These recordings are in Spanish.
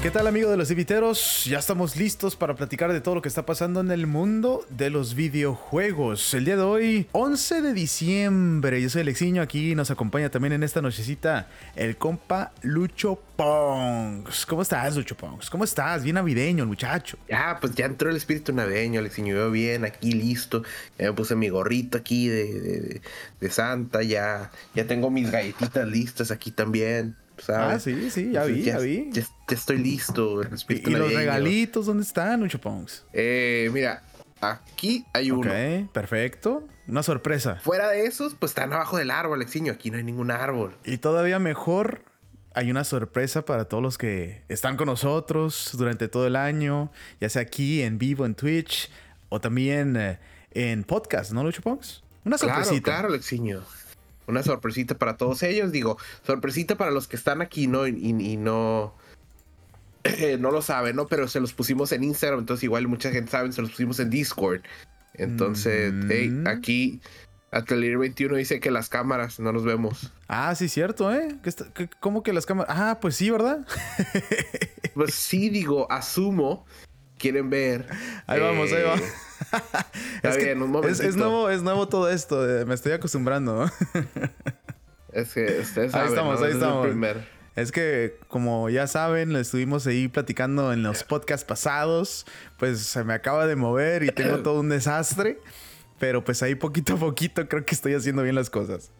¿Qué tal amigo de los inviteros? Ya estamos listos para platicar de todo lo que está pasando en el mundo de los videojuegos. El día de hoy, 11 de diciembre, yo soy Alexiño, aquí nos acompaña también en esta nochecita el compa Lucho Pongs. ¿Cómo estás, Lucho Pongs? ¿Cómo estás? Bien navideño el muchacho. Ya, pues ya entró el espíritu navideño, Alexiño. Yo bien, aquí listo. Ya me puse mi gorrito aquí de, de, Santa, ya, ya tengo mis galletitas listas aquí también. Ah, sí, sí, ya vi, ya, vi. Ya, estoy listo. ¿Y, los regalitos dónde están, Lucho Pongs? Eh, mira, aquí hay uno. Ok, perfecto. Una sorpresa. Fuera de esos, pues están abajo del árbol, Alexiño. Aquí no hay ningún árbol. Y todavía mejor, hay una sorpresa para todos los que están con nosotros durante todo el año, ya sea aquí en vivo en Twitch o también eh, en podcast, ¿no, Lucho Pongs? Una sorpresita. Claro, claro, Alexiño una sorpresita para todos ellos. Digo, sorpresita para los que están aquí, ¿no? Y, no. no lo saben, ¿no? Pero se los pusimos en Instagram, entonces igual mucha gente sabe, se los pusimos en Discord. Entonces, mm. aquí Atelier 21 dice que las cámaras no nos vemos. Ah, sí, cierto, ¿eh? ¿Cómo que las cámaras? Ah, pues sí, ¿verdad? pues sí, digo, asumo. Quieren ver. Ahí vamos, ahí vamos. es, bien, un es, nuevo, es nuevo todo esto, eh, me estoy acostumbrando. es que ustedes Ahí estamos, ahí estamos. Es que, como ya saben, estuvimos ahí platicando en los podcasts pasados. Pues se me acaba de mover y tengo todo un desastre. Pero pues ahí poquito a poquito creo que estoy haciendo bien las cosas.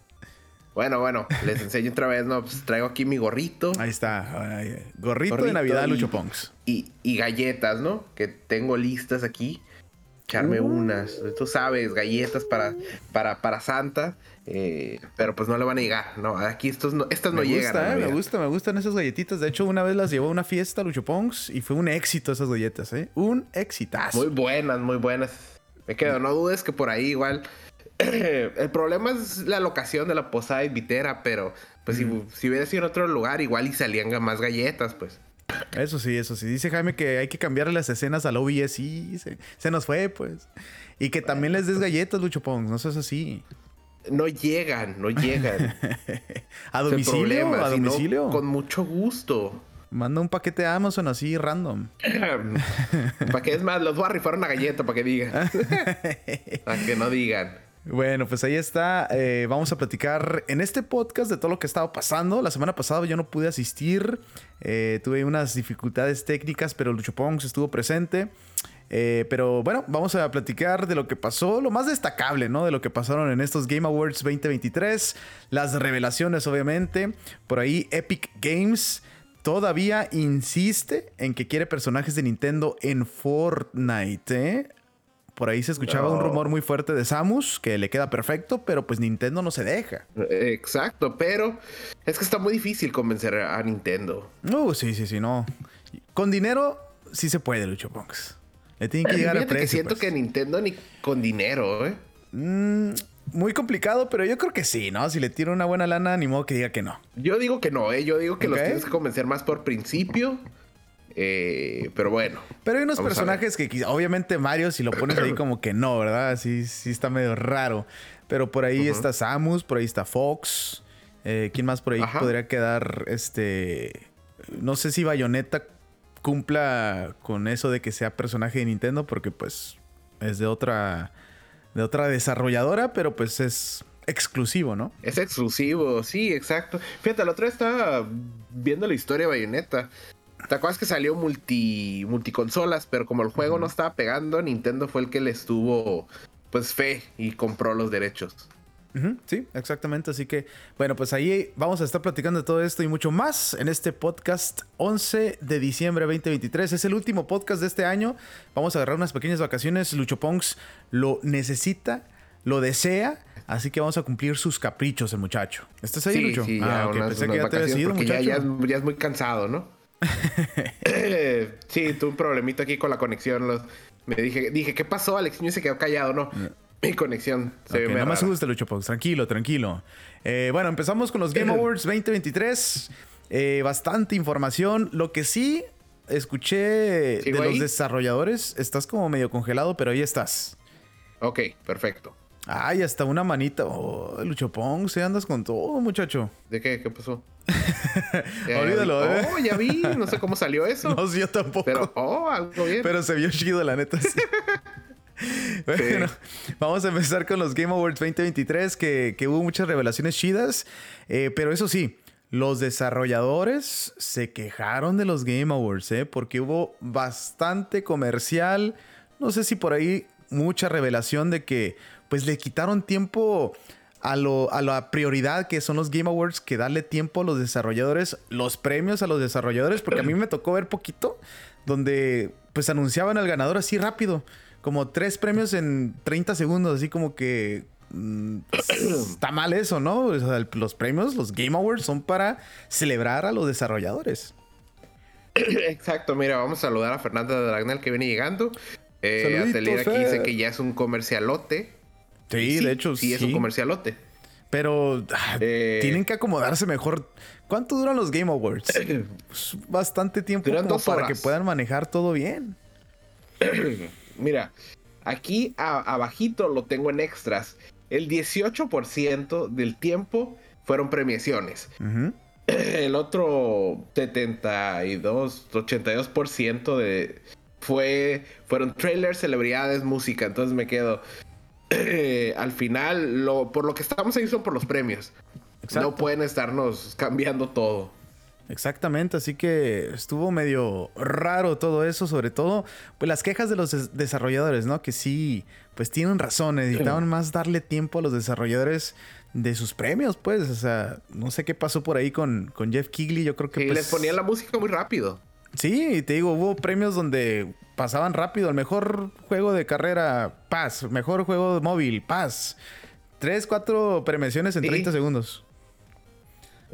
Bueno, bueno, les enseño otra vez, ¿no? Pues traigo aquí mi gorrito. Ahí está. Gorrito, de Navidad, Lucho Ponks. Y, y, galletas, ¿no? Que tengo listas aquí echarme uh. unas, tú sabes, galletas para, para, para Santa, eh, pero pues no le van a llegar, ¿no? Aquí estos no, estas no llegan. Gusta, eh, me gusta, me gustan esas galletitas. De hecho, una vez las llevó a una fiesta Lucho Pongs y fue un éxito esas galletas, ¿eh? Un exitazo. Muy buenas, muy buenas. Me quedo, no dudes que por ahí igual. el problema es la locación de la posada y vitera, pero pues si, mm. si hubiera sido en otro lugar, igual y salían más galletas, pues. Eso sí, eso sí. Dice Jaime que hay que cambiar las escenas al OBS. Sí, se, nos fue, pues. Y que también les des galletas, Lucho Pong. No seas así. No llegan, no llegan. ¿A domicilio? ¿A domicilio? con mucho gusto. Manda un paquete a Amazon así random. para que es más, los voy a rifar una galleta para que digan. para que no digan. Bueno, pues ahí está. Eh, vamos a platicar en este podcast de todo lo que estaba pasando. La semana pasada yo no pude asistir. Eh, tuve unas dificultades técnicas, pero Lucho Pongs estuvo presente. Eh, pero bueno, vamos a platicar de lo que pasó, lo más destacable, ¿no? De lo que pasaron en estos Game Awards 2023. Las revelaciones, obviamente. Por ahí Epic Games todavía insiste en que quiere personajes de Nintendo en Fortnite. ¿eh? Por ahí se escuchaba un rumor muy fuerte de Samus que le queda perfecto, pero pues Nintendo no se deja. Exacto, pero es que está muy difícil convencer a Nintendo. Uh, sí, sí, sí, no. Con dinero sí se puede, Lucho Punks. Le tienen que llegar a precio. Que siento pues. que Nintendo ni con dinero, ¿eh? Mm, muy complicado, pero yo creo que sí, ¿no? Si le tiro una buena lana, ni modo que diga que no. Yo digo que no, ¿eh? Yo digo que los tienes que convencer más por principio eh, pero bueno. Pero hay unos personajes que obviamente Mario, si lo pones ahí como que no, ¿verdad? Sí, sí está medio raro. Pero por ahí está Samus, por ahí está Fox. Eh, ¿Quién más por ahí podría quedar? Este. No sé si Bayonetta cumpla con eso de que sea personaje de Nintendo, porque pues es de otra. de otra desarrolladora, pero pues es exclusivo, ¿no? Es exclusivo, sí, exacto. Fíjate, la otra vez estaba viendo la historia de Bayonetta. ¿Te acuerdas que salió multi multiconsolas? Pero como el juego no estaba pegando, Nintendo fue el que le estuvo pues fe y compró los derechos. sí, exactamente. Así que, bueno, pues ahí vamos a estar platicando de todo esto y mucho más en este podcast 11 de diciembre 2023. Es el último podcast de este año. Vamos a agarrar unas pequeñas vacaciones. Lucho Ponks lo necesita, lo desea. Así que vamos a cumplir sus caprichos, el muchacho. ¿Estás ahí, Lucho? Sí, ah, Pensé que ya te sido, muchacho. ya es muy cansado, ¿no? sí, tuve un problemito aquí con la conexión. me dije, dije, ¿qué pasó? Alex se quedó callado, ¿no? Mi conexión se okay, No me gusta Lucho Pox. Tranquilo, tranquilo. Eh, bueno, empezamos con los Game Awards 2023. Eh, bastante información. Lo que sí escuché de los desarrolladores, estás como medio congelado, pero ahí estás. Ok, perfecto. Ay, hasta una manita. Oh, Luchopong, se andas con todo, muchacho. ¿De qué? ¿Qué pasó? Olvídalo, ¿eh? Oh, ya vi. No sé cómo salió eso. No, sí, yo tampoco. Pero, oh, algo bien. Pero se vio chido, la neta. Sí. bueno, vamos a empezar con los Game Awards 2023, que, que hubo muchas revelaciones chidas. Eh, pero eso sí, los desarrolladores se quejaron de los Game Awards, ¿eh? Porque hubo bastante comercial. No sé si por ahí mucha revelación de que pues le quitaron tiempo a, lo, a la prioridad que son los Game Awards, que darle tiempo a los desarrolladores, los premios a los desarrolladores, porque a mí me tocó ver poquito, donde pues anunciaban al ganador así rápido, como tres premios en 30 segundos, así como que mm, está mal eso, ¿no? O sea, los premios, los Game Awards son para celebrar a los desarrolladores. Exacto, mira, vamos a saludar a Fernanda Dragnel que viene llegando. Eh, Atelier aquí dice que ya es un comercialote. Sí, de hecho, sí. es un comercialote. Pero ah, eh, tienen que acomodarse mejor. ¿Cuánto duran los Game Awards? Pues, bastante tiempo para que puedan manejar todo bien. Mira, aquí abajito lo tengo en extras. El 18% del tiempo fueron premiaciones. El otro 72, 82% de fue fueron trailers, celebridades, música. Entonces me quedo al final, lo, por lo que estamos ahí son por los premios. No pueden estarnos cambiando todo. Exactamente, así que estuvo medio raro todo eso, sobre todo pues las quejas de los desarrolladores, ¿no? Que sí, pues tienen razón, necesitaban más darle tiempo a los desarrolladores de sus premios, pues, o sea, no sé qué pasó por ahí con, con Jeff Kigley, yo creo que... les ponían la música muy rápido. Sí, te digo, hubo premios donde pasaban rápido. El mejor juego de carrera, paz. Mejor juego móvil, paz. Tres, cuatro premiaciones en 30 segundos.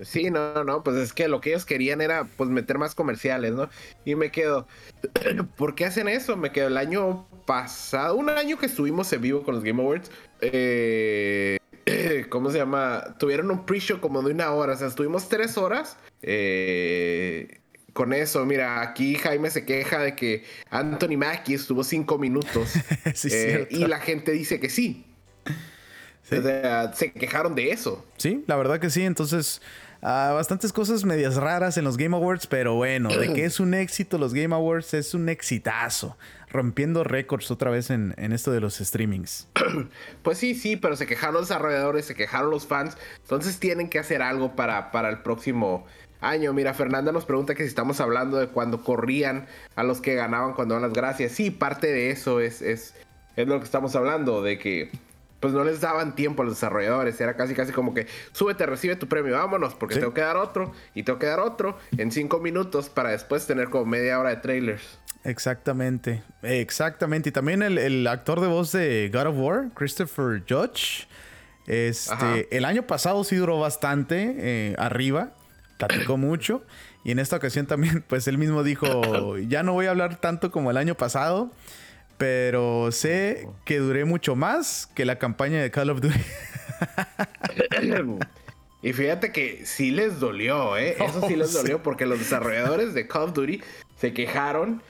Sí, no, no, pues es que lo que ellos querían era pues meter más comerciales, ¿no? Y me quedo, ¿por qué hacen eso? Me quedo el año pasado, un año que estuvimos en vivo con los Game Awards, eh, ¿cómo se llama? Tuvieron un pre-show como de una hora, o sea, estuvimos tres horas eh, con eso. Mira, aquí Jaime se queja de que Anthony Mackie estuvo cinco minutos. Eh, y la gente dice que sí. O sea, se quejaron de eso. Sí, la verdad que sí. Entonces, ah, bastantes cosas medias raras en los Game Awards, pero bueno, de que es un éxito los Game Awards, es un exitazo. Rompiendo récords otra vez en, esto de los streamings. Pues sí, sí, pero se quejaron los desarrolladores, se quejaron los fans. Entonces tienen que hacer algo para, para el próximo año. Mira, Fernanda nos pregunta que si estamos hablando de cuando corrían a los que ganaban cuando dan las gracias. Sí, parte de eso es, es, es lo que estamos hablando, de que pues no les daban tiempo a los desarrolladores. Era casi, casi como que súbete, recibe tu premio, vámonos, porque tengo que dar otro y tengo que dar otro en cinco minutos para después tener como media hora de trailers. Exactamente, exactamente. Y también el, actor de voz de God of War, Christopher Judge, este, el año pasado sí duró bastante eh, arriba platicó mucho. Y en esta ocasión también, pues él mismo dijo, ya no voy a hablar tanto como el año pasado, pero sé que duré mucho más que la campaña de Call of Duty. y fíjate que sí les dolió, ¿eh? Eso sí les dolió porque los desarrolladores de Call of Duty se quejaron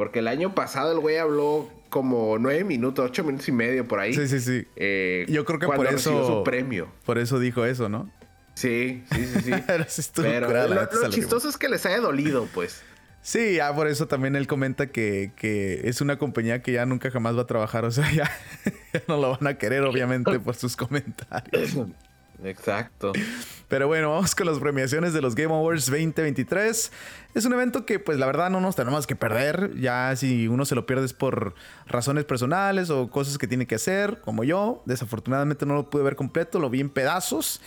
porque el año pasado el güey habló como nueve minutos, ocho minutos y medio por ahí. Sí, sí, sí. Eh, Yo creo que por eso. Su premio. Por eso dijo eso, ¿no? Sí, sí, sí, sí. Pero, lo, chistoso es que les haya dolido, pues. Sí, ya por eso también él comenta que, es una compañía que ya nunca jamás va a trabajar. O sea, ya, no lo van a querer, obviamente, por sus comentarios. Exacto. Pero bueno, vamos con las premiaciones de los Game Awards 2023. Es un evento que, pues, la verdad no nos tenemos que perder. Ya si uno se lo pierde es por razones personales o cosas que tiene que hacer, como yo. Desafortunadamente no lo pude ver completo, lo vi en pedazos.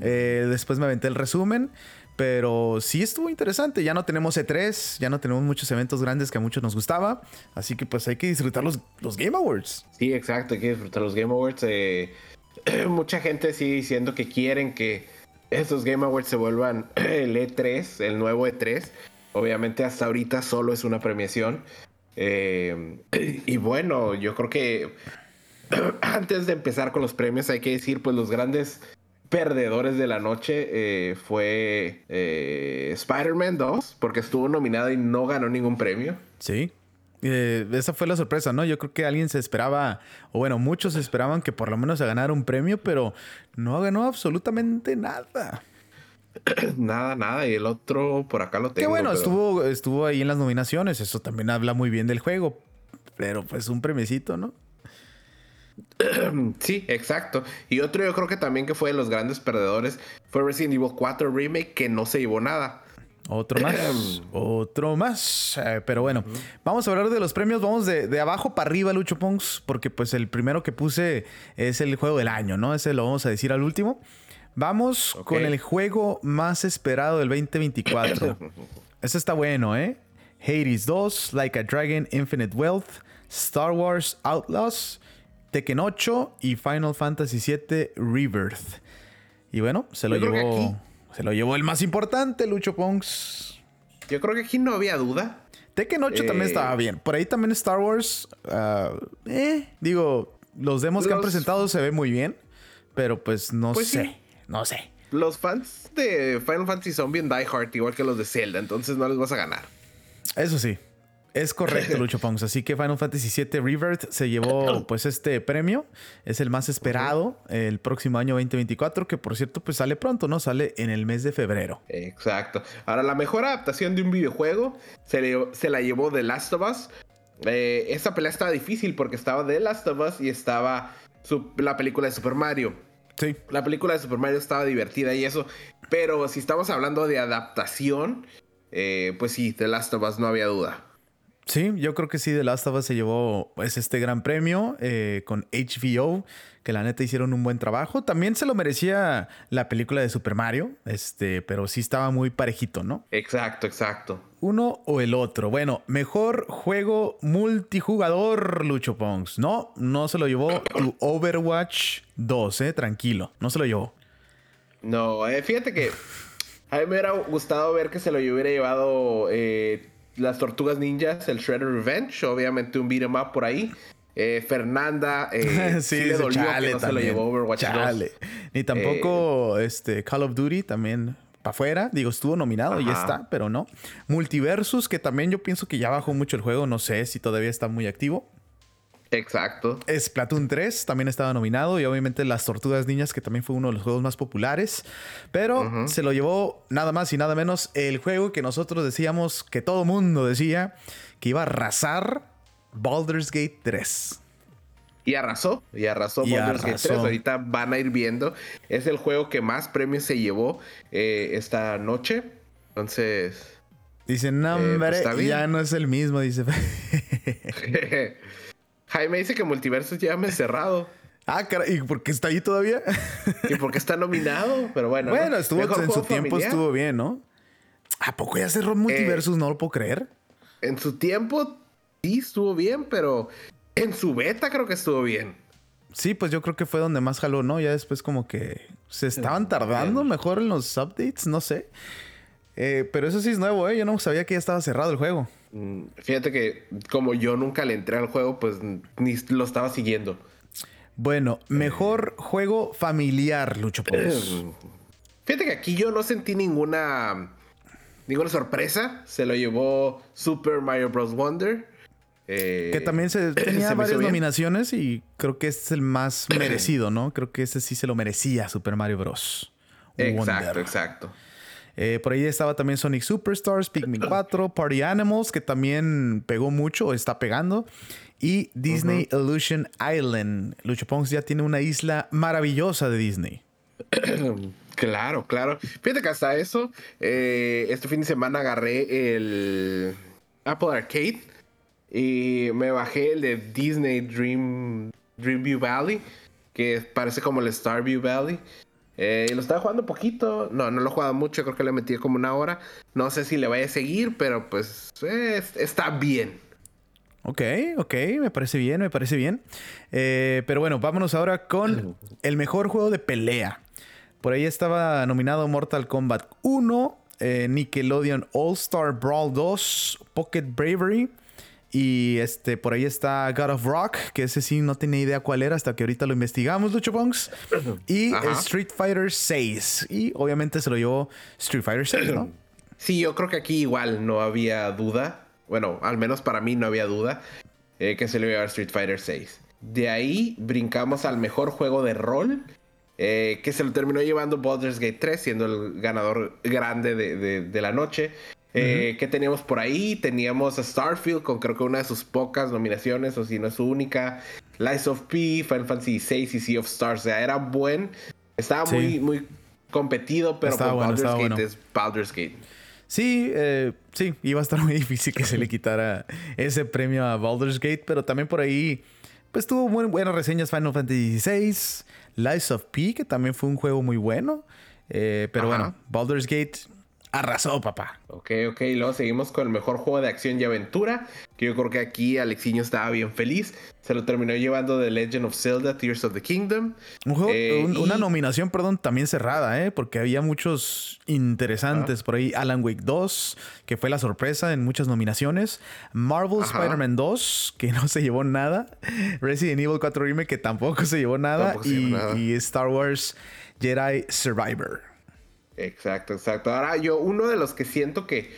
Eh, después me aventé el resumen. Pero sí estuvo interesante. Ya no tenemos E3, ya no tenemos muchos eventos grandes que a muchos nos gustaba. Así que pues hay que disfrutar los, los Game Awards. Sí, exacto, hay que disfrutar los Game Awards. Eh, mucha gente sigue diciendo que quieren que estos Game Awards se vuelvan el E3, el nuevo E3. Obviamente hasta ahorita solo es una premiación. Eh, y bueno, yo creo que antes de empezar con los premios hay que decir pues los grandes perdedores de la noche eh, fue eh, Spider-Man 2, porque estuvo nominado y no ganó ningún premio. Sí. Eh, esa fue la sorpresa, ¿no? Yo creo que alguien se esperaba, o bueno, muchos esperaban que por lo menos se ganara un premio, pero no ganó absolutamente nada. nada, nada. Y el otro por acá lo tengo. Qué bueno, estuvo, estuvo ahí en las nominaciones. Eso también habla muy bien del juego. Pero pues un premiecito, ¿no? Sí, exacto. Y otro yo creo que también que fue de los grandes perdedores fue Resident Evil 4 Remake que no se llevó nada. Otro más. otro más. Eh, pero bueno, vamos a hablar de los premios. Vamos de, abajo para arriba, Lucho Pongs, porque pues el primero que puse es el juego del año, ¿no? Ese lo vamos a decir al último. Vamos con el juego más esperado del 2024. Ese está bueno, ¿eh? Hades 2, Like a Dragon, Infinite Wealth, Star Wars Outlaws, Tekken 8 y Final Fantasy VII Rebirth. Y bueno, se lo llevó. Se lo llevó el más importante, Lucho Ponks. Yo creo que aquí no había duda. Tekken 8 también eh, estaba bien. Por ahí también Star Wars. Ah, eh, digo, los demos que han presentado se ven muy bien. Pero pues no pues sé. No sé. Los fans de Final Fantasy son bien die hard, igual que los de Zelda. Entonces no les vas a ganar. Eso sí. Es correcto, Lucho Pongs. Así que Final Fantasy VII Rebirth se llevó pues este premio. Es el más esperado el próximo año 2024, que por cierto pues sale pronto, ¿no? Sale en el mes de febrero. Exacto. Ahora, la mejor adaptación de un videojuego se, se la llevó The Last of Us. Eh, esta pelea estaba difícil porque estaba The Last of Us y estaba la película de Super Mario. Sí. La película de Super Mario estaba divertida y eso. Pero si estamos hablando de adaptación, eh, pues sí, The Last of Us no había duda. Sí, yo creo que sí, The Last of Us se llevó pues, este gran premio eh, con HBO, que la neta hicieron un buen trabajo. También se lo merecía la película de Super Mario, este, pero sí estaba muy parejito, ¿no? Exacto, exacto. Uno o el otro. Bueno, mejor juego multijugador, Lucho Pongs. No, no se lo llevó tu Overwatch 2, eh, tranquilo, no se lo llevó. No, eh, fíjate que a mí me hubiera gustado ver que se lo hubiera llevado eh, las Tortugas Ninjas, el Shredder Revenge, obviamente un beat'em up por ahí. Eh, Fernanda eh, sí, le dolió que no se lo llevó Overwatch chale. Ni tampoco eh, este Call of Duty también para afuera. Digo, estuvo nominado y ya está, pero no. Multiversus, que también yo pienso que ya bajó mucho el juego. No sé si todavía está muy activo. Exacto. Splatoon 3 también estaba nominado y obviamente Las Tortugas Niñas, que también fue uno de los juegos más populares. Pero se lo llevó nada más y nada menos el juego que nosotros decíamos, que todo mundo decía, que iba a arrasar Baldur's Gate 3. Y arrasó, y arrasó Baldur's Gate 3. Ahorita van a ir viendo. Es el juego que más premios se llevó eh, esta noche. Entonces. Dice, no, eh, pues ya no es el mismo, dice. Jaime dice que Multiversos ya me cerrado. Ah, caray, ¿y por qué está ahí todavía? y porque está nominado, pero bueno. Bueno, estuvo en su tiempo estuvo bien, ¿no? ¿A poco ya cerró Multiversus? no lo puedo creer. En su tiempo sí estuvo bien, pero en su beta creo que estuvo bien. Sí, pues yo creo que fue donde más jaló, ¿no? Ya después como que se estaban tardando mejor en los updates, no sé. Eh, pero eso sí es nuevo, ¿eh? Yo no sabía que ya estaba cerrado el juego. Mm, fíjate que como yo nunca le entré al juego, pues ni lo estaba siguiendo. Bueno, mejor juego familiar, Lucho Fíjate que aquí yo no sentí ninguna ninguna sorpresa. Se lo llevó Super Mario Bros. Wonder. Eh, que también se tenía varias nominaciones y creo que este es el más merecido, ¿no? Creo que este sí se lo merecía Super Mario Bros. Exacto, exacto. Eh, por ahí estaba también Sonic Superstars, Pikmin 4, Party Animals, que también pegó mucho, está pegando. Y Disney Illusion Island. Lucho Pongs ya tiene una isla maravillosa de Disney. Claro, claro. Fíjate que hasta eso, eh, este fin de semana agarré el Apple Arcade y me bajé el de Disney Dream, Dreamview Valley, que parece como el Starview Valley. Eh, lo estaba jugando poquito. No, no lo he jugado mucho. Creo que le metí como una hora. No sé si le vaya a seguir, pero pues está bien. Ok, ok, me parece bien, me parece bien. Eh, pero bueno, vámonos ahora con el mejor juego de pelea. Por ahí estaba nominado Mortal Kombat 1, eh, Nickelodeon All Star Brawl 2, Pocket Bravery, y este, por ahí está God of Rock, que ese sí no tenía idea cuál era hasta que ahorita lo investigamos, Lucho Punks. Y Street Fighter 6. Y obviamente se lo llevó Street Fighter 6, ¿no? Sí, yo creo que aquí igual no había duda. bueno, al menos para mí no había duda, eh, que se le iba a dar Street Fighter 6. De ahí brincamos al mejor juego de rol, eh, que se lo terminó llevando Baldur's Gate 3, siendo el ganador grande de, la noche. Eh, ¿Qué teníamos por ahí? Teníamos a Starfield con creo que una de sus pocas nominaciones, o si no es su única. Lies of P, Final Fantasy VI y Sea of Stars. O sea, era buen. Estaba muy, muy competido, pero con Baldur's Gate es Baldur's Gate. Sí, eh, sí, iba a estar muy difícil que se le quitara ese premio a Baldur's Gate, pero también por ahí, pues tuvo muy buenas reseñas Final Fantasy VI, Lies of P, que también fue un juego muy bueno. Eh, pero bueno, Baldur's Gate Arrasó, papá. Ok, ok. Luego seguimos con el mejor juego de acción y aventura. Que yo creo que aquí Alexiño estaba bien feliz. Se lo terminó llevando The Legend of Zelda, Tears of the Kingdom. Un juego, eh, Una nominación, perdón, también cerrada, ¿eh? Porque había muchos interesantes por ahí. Alan Wake 2, que fue la sorpresa en muchas nominaciones. Marvel Spider-Man 2, que no se llevó nada. Resident Evil 4 Remake, que tampoco se llevó nada. y Star Wars Jedi Survivor. Exacto, exacto. Ahora yo, uno de los que siento que,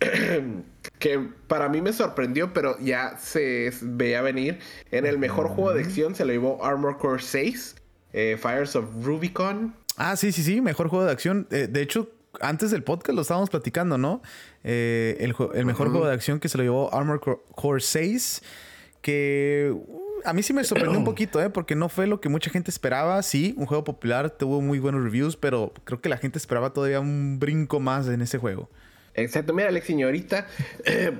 que para mí me sorprendió, pero ya se veía venir, en el mejor juego de acción se lo llevó Armor Core 6, eh, Fires of Rubicon. Ah, sí, sí, sí, mejor juego de acción. Eh, de hecho, antes del podcast lo estábamos platicando, ¿no? Eh, el, mejor juego de acción que se lo llevó Armor Core 6, que a mí sí me sorprendió un poquito, ¿eh? Porque no fue lo que mucha gente esperaba. Sí, un juego popular, tuvo muy buenos reviews, pero creo que la gente esperaba todavía un brinco más en ese juego. Exacto, mira Alex, señorita,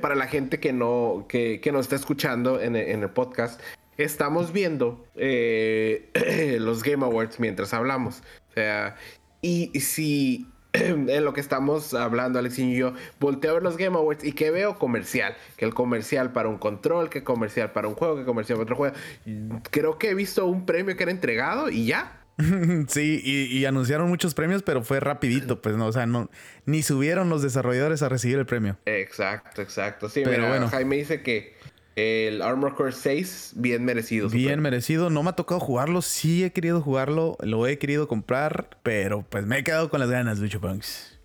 para la gente que no, que, que nos está escuchando en, el podcast, estamos viendo eh, los Game Awards mientras hablamos. O sea, y si en lo que estamos hablando, Alex y yo, volteo a ver los Game Awards y que veo comercial. Que el comercial para un control, que comercial para un juego, que comercial para otro juego. Creo que he visto un premio que era entregado y ya. Sí, y, anunciaron muchos premios, pero fue rapidito, pues no, o sea, no, ni subieron los desarrolladores a recibir el premio. Exacto, exacto. Sí, pero bueno. Jaime dice que el Armor Core 6, bien merecido. Bien merecido. No me ha tocado jugarlo. Sí he querido jugarlo. Lo he querido comprar. Pero pues me he quedado con las ganas, Lucho Punks.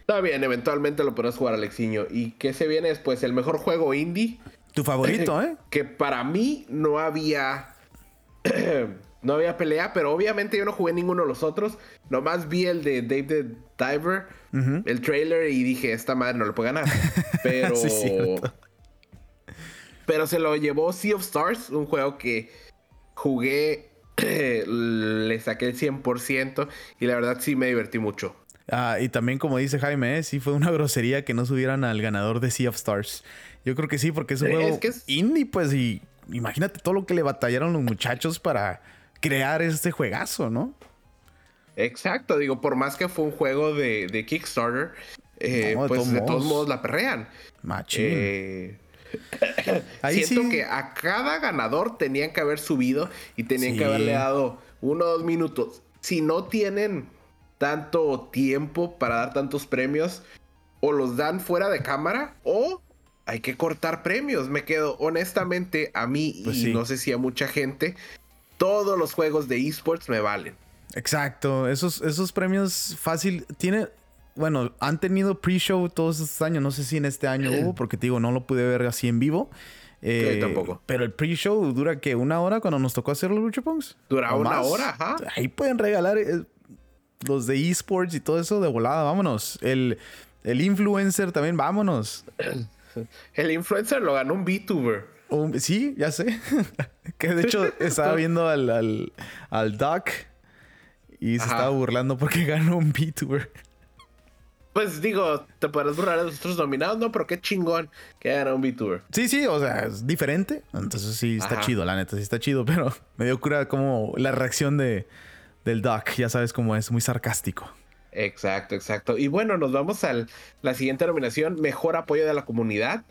Está bien, eventualmente lo podrás jugar, Alexiño. ¿Y qué se viene después? El mejor juego indie. Tu favorito, ¿eh? Que para mí no había. no había pelea, pero obviamente yo no jugué ninguno de los otros. Nomás vi el de David Diver, el trailer, y dije, esta madre no lo puede ganar. Pero. Pero se lo llevó Sea of Stars, un juego que jugué, le saqué el 100% y la verdad sí me divertí mucho. Ah, y también como dice Jaime, ¿eh? sí fue una grosería que no subieran al ganador de Sea of Stars. Yo creo que sí, porque es un juego indie, pues, y imagínate todo lo que le batallaron los muchachos para crear este juegazo, ¿no? Exacto, digo, por más que fue un juego de, Kickstarter, eh, pues de todos modos la perrean. Machín. Eh, Siento que a cada ganador tenían que haber subido y tenían que haberle dado uno o dos minutos. Si no tienen tanto tiempo para dar tantos premios, o los dan fuera de cámara, o hay que cortar premios. Me quedo, honestamente, a mí y pues no sé si a mucha gente, todos los juegos de esports me valen. Exacto, esos, esos premios fácil, tiene, bueno, han tenido pre-show todos estos años. No sé si en este año hubo, porque te digo, no lo pude ver así en vivo. Eh, tampoco. Pero el pre-show dura que una hora cuando nos tocó hacer los Lucha Dura una hora, ajá. Ahí pueden regalar eh, los de esports y todo eso de volada, vámonos. El, el influencer también, vámonos. El influencer lo ganó un VTuber. sí, ya sé. que de hecho estaba viendo al, al, al Doc y se estaba burlando porque ganó un VTuber. Pues digo, te podrás burlar de los otros nominados, ¿no? Pero qué chingón que hagan un VTuber. Sí, sí, o sea, es diferente. Entonces sí, está chido, la neta, sí está chido. Pero me dio cura como la reacción de, del Doc. Ya sabes cómo es, muy sarcástico. Exacto, exacto. Y bueno, nos vamos a la siguiente nominación, Mejor Apoyo de la Comunidad.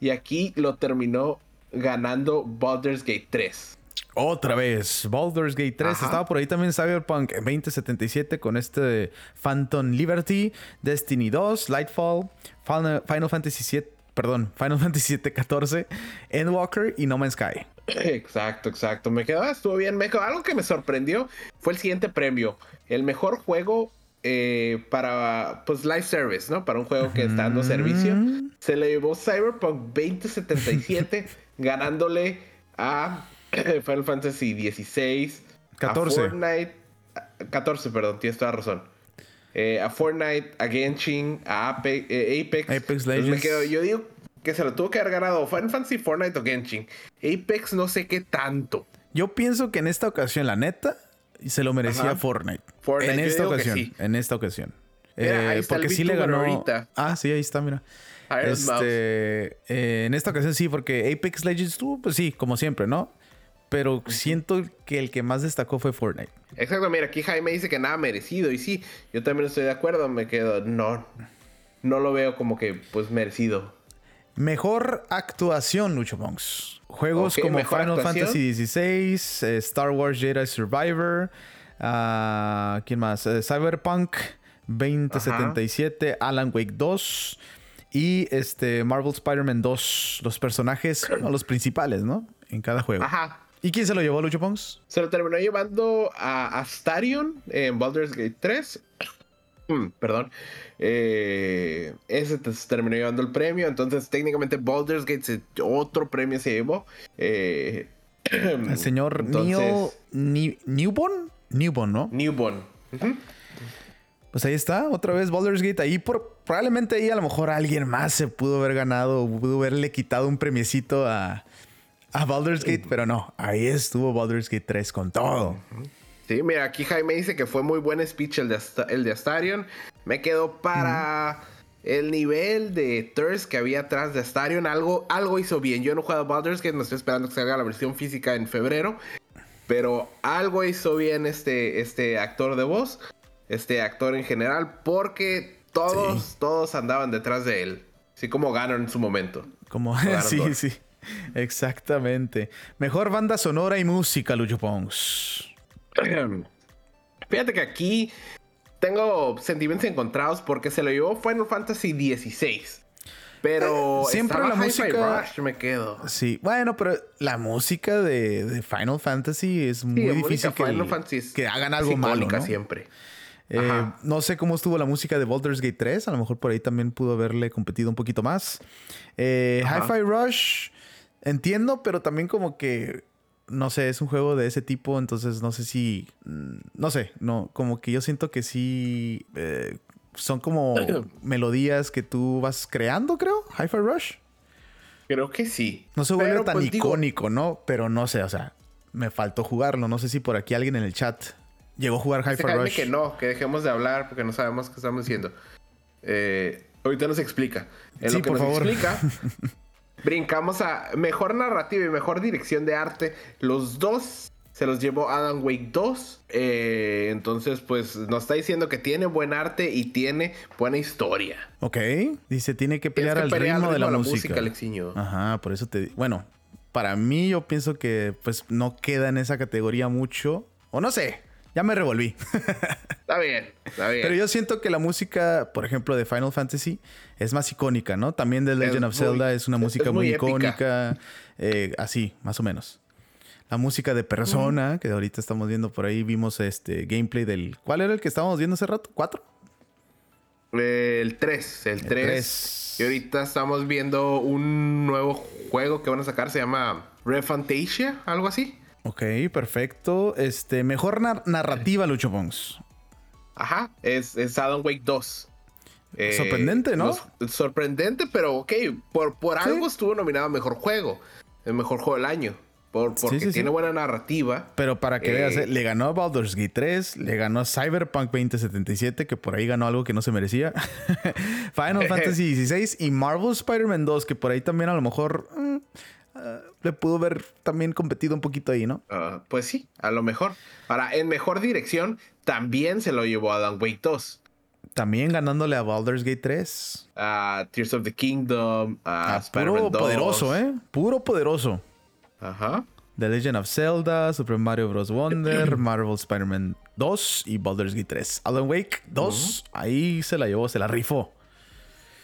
Y aquí lo terminó ganando Baldur's Gate 3. Otra vez, Baldur's Gate 3. Estaba por ahí también Cyberpunk 2077 con este Phantom Liberty, Destiny 2, Lightfall, Final, Fantasy 7, perdón, Final Fantasy 7 14, Endwalker y No Man's Sky. Exacto, exacto. Me quedó, estuvo bien. Me quedó, algo que me sorprendió fue el siguiente premio: el mejor juego eh, para pues live service, ¿no? Para un juego que está dando servicio. Se le llevó Cyberpunk 2077 ganándole a Final Fantasy XVI, 14. a Fortnite, 14, perdón, tienes toda razón. Eh, a Fortnite, a Genshin, a Apex, eh, Apex. Apex Entonces me Legends. quedo- yo digo que se lo tuvo que haber ganado Final Fantasy, Fortnite o Genshin. Apex no sé qué tanto. Yo pienso que en esta ocasión, la neta, se lo merecía Ajá. Fortnite. Fortnite, en esta ocasión. sí. En esta ocasión. Mira, Eh, porque sí le ganó. ahorita. Ah, sí, ahí está, mira. Este, eh, en esta ocasión sí, porque Apex Legends tuvo, pues sí, como siempre, ¿no? Pero siento que el que más destacó fue Fortnite. Exacto, mira, aquí Jaime dice que nada merecido. Y sí, yo también estoy de acuerdo. Me quedo, no, no lo veo como que, pues, merecido. Mejor actuación, Lucho Monks. Juegos como Final actuación. Fantasy XVI, eh, Star Wars Jedi Survivor, ah, ¿quién más? Eh, Cyberpunk 2077, Alan Wake 2 y este Marvel Spider-Man 2. Los personajes, bueno, los principales, ¿no? En cada juego. Ajá. ¿Y quién se lo llevó, Lucho Monks? Se lo terminó llevando a Astarion en Baldur's Gate 3. Mm, Perdón. Eh, ese se terminó llevando el premio. Entonces, técnicamente, Baldur's Gate se- otro premio se llevó. Eh, El señor entonces, Ni- Newborn. Newborn, ¿no? Newborn. Pues ahí está, otra vez Baldur's Gate. Ahí por, probablemente ahí a lo mejor alguien más se pudo haber ganado, pudo haberle quitado un premiecito a, a Baldur's Gate, pero no, ahí estuvo Baldur's Gate 3 con todo. Sí, mira, aquí Jaime dice que fue muy buen speech el de, Asta- el de Astarion. Me quedó para el nivel de Thirst que había atrás de Astarion. Algo, algo hizo bien. Yo no he jugado Baldur's Gate, me estoy esperando que salga la versión física en febrero. Pero algo hizo bien este, este actor de voz, este actor en general, porque todos, Sí. todos andaban detrás de él. Así como Ganon en su momento. Como, sí, sí, exactamente. Mejor banda sonora y música, Lucho Pons. Fíjate que aquí tengo sentimientos encontrados porque se lo llevó Final Fantasy XVI. Pero Eh, siempre la música- Rush, me quedo. Sí, bueno, pero la música de, de Final Fantasy es muy Sí, difícil que, Final Fantasy es que hagan algo malo, ¿no? siempre. Eh, no sé cómo estuvo la música de Baldur's Gate 3. A lo mejor por ahí también pudo haberle competido un poquito más. Eh. Hi-Fi Rush, entiendo, pero también como que, no sé, es un juego de ese tipo, entonces no sé si, mm, no sé, no, como que yo siento que sí, eh, son como melodías que tú vas creando, creo, Hi-Fi Rush. Creo que sí. No se vuelve Pero, tan pues, digo, icónico, ¿no? Pero no sé, o sea, me faltó jugarlo. No sé si por aquí alguien en el chat llegó a jugar Hi-Fi Rush. que no, que dejemos de hablar porque no sabemos qué estamos diciendo. Eh, ahorita nos explica. En Sí, lo que por nos favor. explica, brincamos a mejor narrativa y mejor dirección de arte. Los dos se los llevó Adam Wake 2. Eh, entonces, pues nos está diciendo que tiene buen arte y tiene buena historia. Ok. Dice, tiene que pelear que al pelear ritmo, al de la, ritmo música. Alexiño. Ajá, por eso te... Bueno, para mí yo pienso que pues no queda en esa categoría mucho. O no sé, ya me revolví. Está bien, está bien. Pero yo siento que la música, por ejemplo, de Final Fantasy es más icónica, ¿no? También de Legend of muy- Zelda es una es música muy icónica. eh, así, más o menos. La música de Persona, que ahorita estamos viendo por ahí, vimos este gameplay del... ¿Cuál era el que estábamos viendo hace rato? ¿Cuatro? El 3, el 3. tres. Y ahorita estamos viendo un nuevo juego que van a sacar, se llama Refantasia, algo así. Ok, perfecto. Este, mejor nar- narrativa, Lucho Pons. Ajá, es, es Adam Wake 2. Eh, Sorprendente, ¿no? los- sorprendente, pero ok, por, por Sí. algo estuvo nominado a Mejor Juego, el Mejor Juego del Año, por, porque sí, sí. tiene buena narrativa. Pero para que Eh, veas, eh, le ganó a Baldur's Gate 3, le ganó a Cyberpunk 2077, que por ahí ganó algo que no se merecía. Final Fantasy XVI y Marvel Spider-Man 2, que por ahí también a lo mejor mm, ah, le pudo haber también competido un poquito ahí, ¿no? Ah, pues sí, a lo mejor. Ahora, en Mejor Dirección también se lo llevó Adam Wake 2. También ganándole a Baldur's Gate 3. a Tears of the Kingdom, a Ah, puro 2. poderoso, ¿eh? Puro poderoso. Ajá. The Legend of Zelda, Super Mario Bros. Wonder, Marvel Spider-Man 2 y Baldur's Gate 3. Alan Wake 2, ahí se la llevó, se la rifó.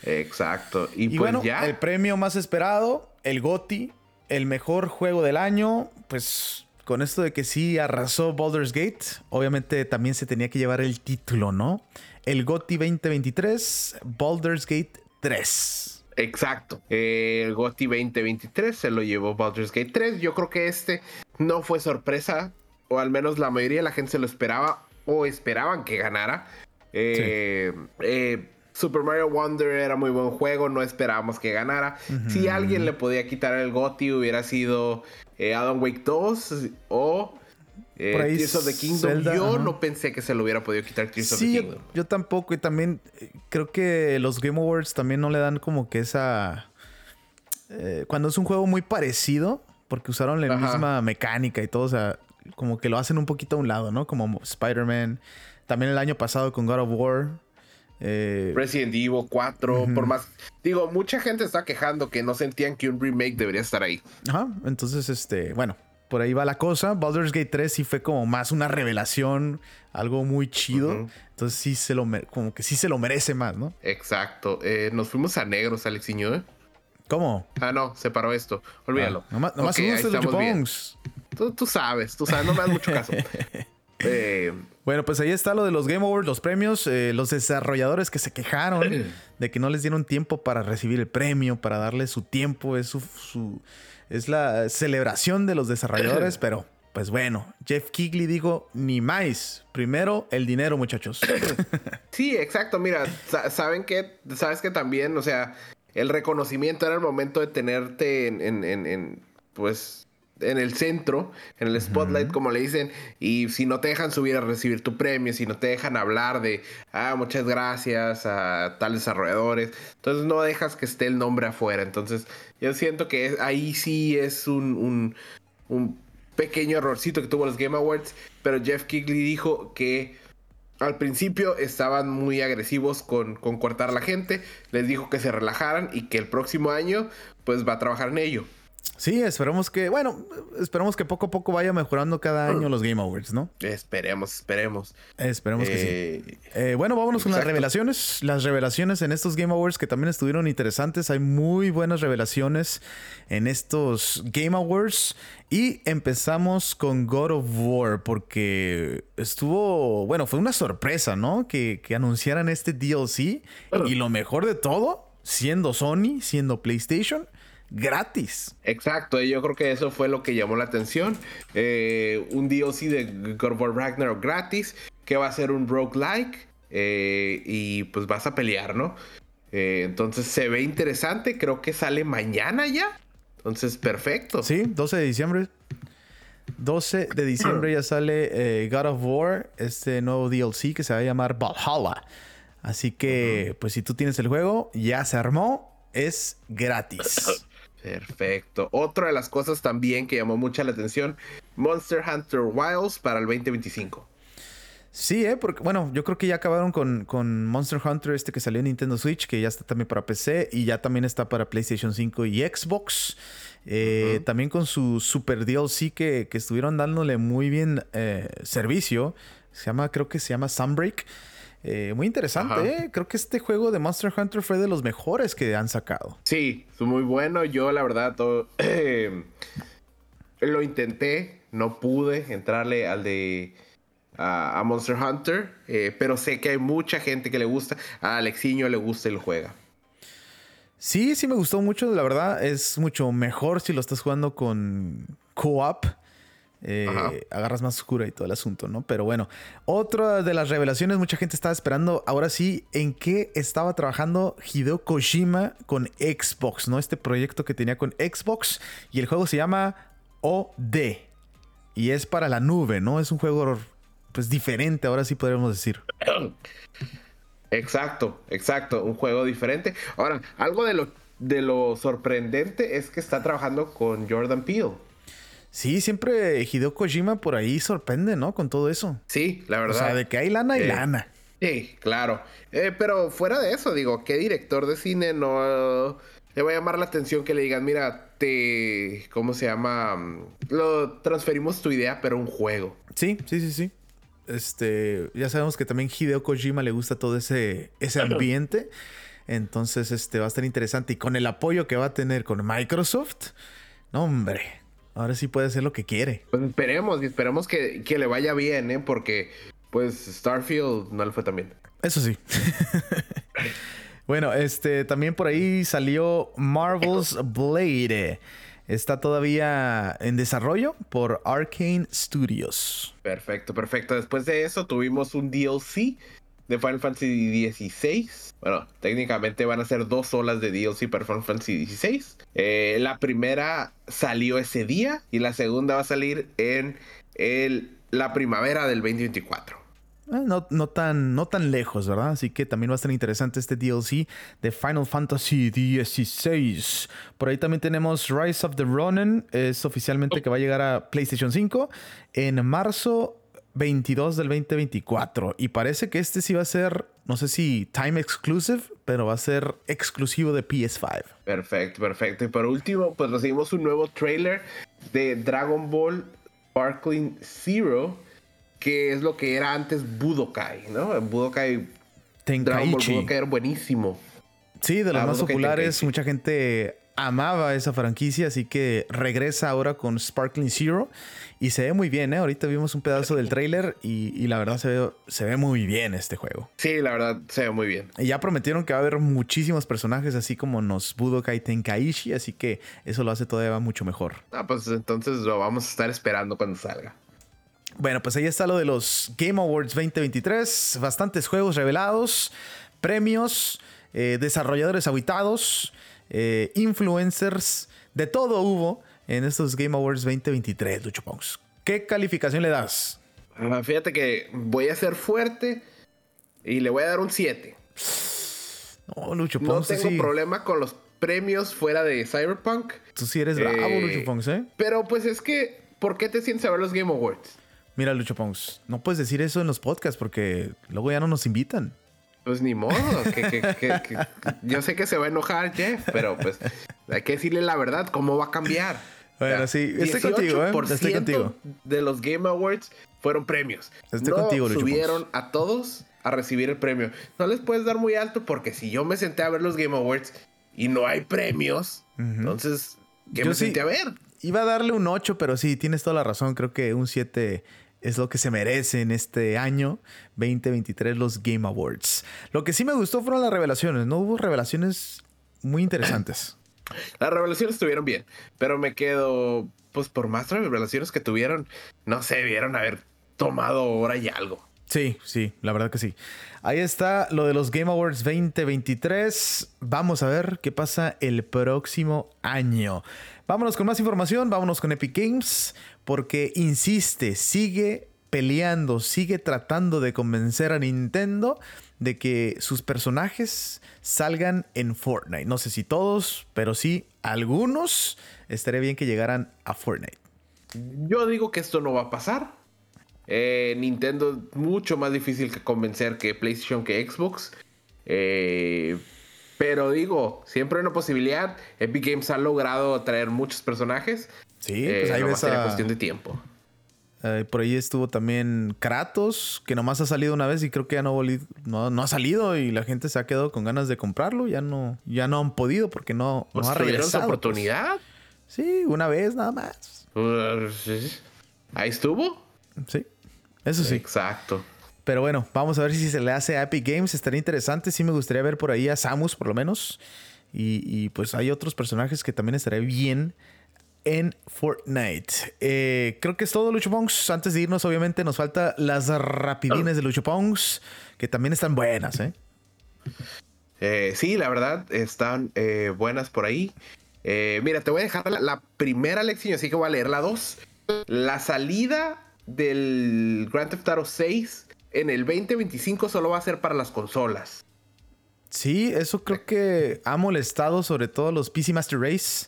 Exacto. Y, Y pues bueno, ya. el premio más esperado, el GOTY, el mejor juego del año, pues con esto de que sí arrasó Baldur's Gate, obviamente también se tenía que llevar el título, ¿no? El GOTY 2023, Baldur's Gate 3. Exacto. el GOTY 2023 se lo llevó Baldur's Gate 3. Yo creo que este no fue sorpresa, o al menos la mayoría de la gente se lo esperaba o esperaban que ganara. Eh, eh, Super Mario Wonder era muy buen juego, no esperábamos que ganara. Si alguien le podía quitar el GOTY hubiera sido eh, Adam Wake 2 o eh, Tears of the Kingdom. yo no pensé que se lo hubiera podido quitar Tears of the Kingdom. Yo tampoco, y también eh, creo que los Game Awards también no le dan como que esa. cuando es un juego muy parecido, porque usaron la misma mecánica y todo, o sea, como que lo hacen un poquito a un lado, ¿no? Como Spider-Man. También el año pasado con God of War. Eh, Resident Evil 4, por más. Digo, mucha gente está quejando que no sentían que un remake debería estar ahí. Ajá, entonces, este, bueno, por ahí va la cosa. Baldur's Gate 3 sí fue como más una revelación, algo muy chido. Entonces sí se lo como que sí se lo merece más, ¿no? Exacto. Eh, nos fuimos a negros, Alexiño, ¿eh? ¿Cómo? Ah, no, se paró esto. Olvídalo. Ah, nomás nomás okay, tú, tú, sabes, tú sabes, no me das mucho caso. eh, bueno, pues ahí está lo de los Game Awards, los premios, eh, los desarrolladores que se quejaron de que no les dieron tiempo para recibir el premio, para darle su tiempo, es su, es la celebración de los desarrolladores, pero pues bueno, Jeff Kigley dijo, ni más, primero el dinero, muchachos. Sí, exacto, mira, saben que, sabes que también, o sea, el reconocimiento era el momento de tenerte en, en, en, en pues en el centro, en el spotlight, como le dicen, y si no te dejan subir a recibir tu premio, si no te dejan hablar de, ah, muchas gracias a tales desarrolladores, entonces no dejas que esté el nombre afuera. Entonces, yo siento que ahí sí es un, un, pequeño errorcito que tuvo los Game Awards, pero Jeff Kigley dijo que al principio estaban muy agresivos con, con cortar a la gente, les dijo que se relajaran y que el próximo año pues va a trabajar en ello. Sí, esperamos que, bueno, esperamos que poco a poco vaya mejorando cada año los Game Awards, ¿no? Esperemos, esperemos. Esperemos que sí. Eh, eh, bueno, vámonos con las revelaciones. Las revelaciones en estos Game Awards que también estuvieron interesantes. Hay muy buenas revelaciones en estos Game Awards. Y empezamos con God of War porque estuvo, bueno, fue una sorpresa, ¿no? Que, que anunciaran este DLC. Y lo mejor de todo, siendo Sony, siendo PlayStation gratis. Exacto, y yo creo que eso fue lo que llamó la atención. Eh, un DLC de God of War Ragnarok gratis, que va a ser un roguelike, eh, y pues vas a pelear, ¿no? Eh, entonces se ve interesante, creo que sale mañana ya. Entonces, perfecto. Sí, 12 de diciembre. 12 de diciembre ya sale God of War, este nuevo DLC que se va a llamar Valhalla. Así que, pues si tú tienes el juego, ya se armó, es gratis. Perfecto. Otra de las cosas también que llamó mucha la atención, Monster Hunter Wilds para el 2025. Sí, ¿eh? porque bueno, yo creo que ya acabaron con, con, Monster Hunter, este que salió en Nintendo Switch, que ya está también para PC y ya también está para PlayStation 5 y Xbox. Eh, también con su Super DLC que, que estuvieron dándole muy bien eh, servicio. Se llama, creo que se llama Sunbreak. Eh, muy interesante, ¿eh? Creo que este juego de Monster Hunter fue de los mejores que han sacado. Sí, fue muy bueno. Yo, la verdad, todo, lo intenté. No pude entrarle al de. A, Monster Hunter. Eh, pero sé que hay mucha gente que le gusta. A Alexiño le gusta el juego. Sí, sí me gustó mucho. La verdad, es mucho mejor si lo estás jugando con co-op. Eh, agarras más oscura y todo el asunto, ¿no? Pero bueno, otra de las revelaciones, mucha gente estaba esperando ahora sí en qué estaba trabajando Hideo Kojima con Xbox, ¿no? Este proyecto que tenía con Xbox y el juego se llama OD y es para la nube, ¿no? Es un juego pues diferente, ahora sí podríamos decir. Exacto, exacto, un juego diferente. Ahora, algo de lo, de lo sorprendente es que está trabajando con Jordan Peele. Sí, siempre Hideo Kojima por ahí sorprende, ¿no? Con todo eso. Sí, la verdad. O sea, de que hay lana y eh, lana. Sí, claro. Eh, pero fuera de eso, digo, ¿qué director de cine no le va a llamar la atención que le digan, mira, te. ¿Cómo se llama? Lo transferimos tu idea, pero un juego. Sí, sí, sí, sí. Este, ya sabemos que también Hideo Kojima le gusta todo ese, ese ambiente. Entonces, este va a estar interesante. Y con el apoyo que va a tener con Microsoft, no, hombre Ahora sí puede hacer lo que quiere. Pues esperemos, y esperemos que, que le vaya bien, ¿eh? Porque, pues, Starfield no le fue tan bien. Eso sí. bueno, este también por ahí salió Marvel's Blade. Está todavía en desarrollo por Arcane Studios. Perfecto, perfecto. Después de eso tuvimos un DLC de Final Fantasy XVI. Bueno, técnicamente van a ser dos olas de DLC para Final Fantasy XVI. Eh, la primera salió ese día y la segunda va a salir en el, la primavera del 2024. Eh, no, no, tan, no tan lejos, ¿verdad? Así que también va a estar interesante este DLC de Final Fantasy XVI. Por ahí también tenemos Rise of the Ronin. Es oficialmente que va a llegar a PlayStation 5 en marzo 22 del 2024. Y parece que este sí va a ser, no sé si time exclusive, pero va a ser exclusivo de PS5. Perfecto, perfecto. Y por último, pues recibimos un nuevo trailer de Dragon Ball Sparkling Zero que es lo que era antes Budokai, ¿no? Budokai. Tenkaichi. Budokai era buenísimo. Sí, de los ah, más populares, mucha gente amaba esa franquicia, así que regresa ahora con Sparkling Zero y se ve muy bien, ¿eh? Ahorita vimos un pedazo del trailer y, la verdad se ve, se ve, muy bien este juego. Sí, la verdad se ve muy bien. Y ya prometieron que va a haber muchísimos personajes así como nos Budokai Tenkaichi, así que eso lo hace todavía mucho mejor. Ah, pues entonces lo vamos a estar esperando cuando salga. Bueno, pues ahí está lo de los Game Awards 2023. Bastantes juegos revelados, premios, eh, desarrolladores aguitados, eh, influencers, de todo hubo en estos Game Awards 2023, Lucho Pons. ¿Qué calificación le das? Ah, fíjate que voy a ser fuerte y le voy a dar un 7. No, Lucho Pons. No tengo problema con los premios fuera de Cyberpunk. Tú sí eres bravo, eh, Lucho Pons, ¿eh? Pero pues es que, ¿por qué te sientes a ver los Game Awards? Mira, Lucho Pons, no puedes decir eso en los podcasts porque luego ya no nos invitan. Pues ni modo. yo sé que se va a enojar Jeff, pero pues hay que decirle la verdad, cómo va a cambiar. Bueno, sí, estoy contigo, ¿eh? Estoy contigo. De los Game Awards fueron premios. Estoy contigo, Lucho subieron a todos a recibir el premio. No les puedes dar muy alto porque si yo me senté a ver los Game Awards y no hay premios, entonces, ¿qué me senté a ver? Iba a darle un 8, pero sí, tienes toda la razón. Creo que un 7 es lo que se merece en este año 2023 los Game Awards. Lo que sí me gustó fueron las revelaciones, ¿no? Hubo revelaciones muy interesantes. Las revelaciones estuvieron bien, pero me quedo, pues por más revelaciones que tuvieron, no sé, vieron haber tomado hora y algo. Sí, sí, la verdad que sí. Ahí está lo de los Game Awards 2023. Vamos a ver qué pasa el próximo año. Vámonos con más información, vámonos con Epic Games, porque insiste, sigue peleando, sigue tratando de convencer a Nintendo de que sus personajes salgan en Fortnite. No sé si todos, pero sí algunos. Estaría bien que llegaran a Fortnite. Yo digo que esto no va a pasar. Eh, Nintendo es mucho más difícil que convencer que PlayStation que Xbox. Eh, pero digo, siempre hay una posibilidad. Epic Games ha logrado traer muchos personajes. Sí, pues ahí eh, ves a... cuestión de tiempo. por ahí estuvo también Kratos, que nomás ha salido una vez y creo que ya no, no, no, ha salido y la gente se ha quedado con ganas de comprarlo. Ya no, ya no han podido porque no, no ha regresado. Pues. oportunidad? Sí, una vez nada más. Pues, ahí estuvo. Sí. Eso sí. Exacto. Pero bueno, vamos a ver si se le hace a Epic Games. Estaría interesante. Sí me gustaría ver por ahí a Samus, por lo menos. Y, pues hay otros personajes que también estaría bien en Fortnite. Eh, creo que es todo, Lucho Pongs. Antes de irnos, obviamente, nos falta las rapidines de Lucho Pongs, que también están buenas, ¿eh? eh sí, la verdad, están eh, buenas por ahí. mira, te voy a dejar la, la primera lección, así que voy a leer la dos. La salida del Grand Theft Auto 6 en el 2025 solo va a ser para las consolas. Sí, eso creo que ha molestado sobre todo los PC Master Race,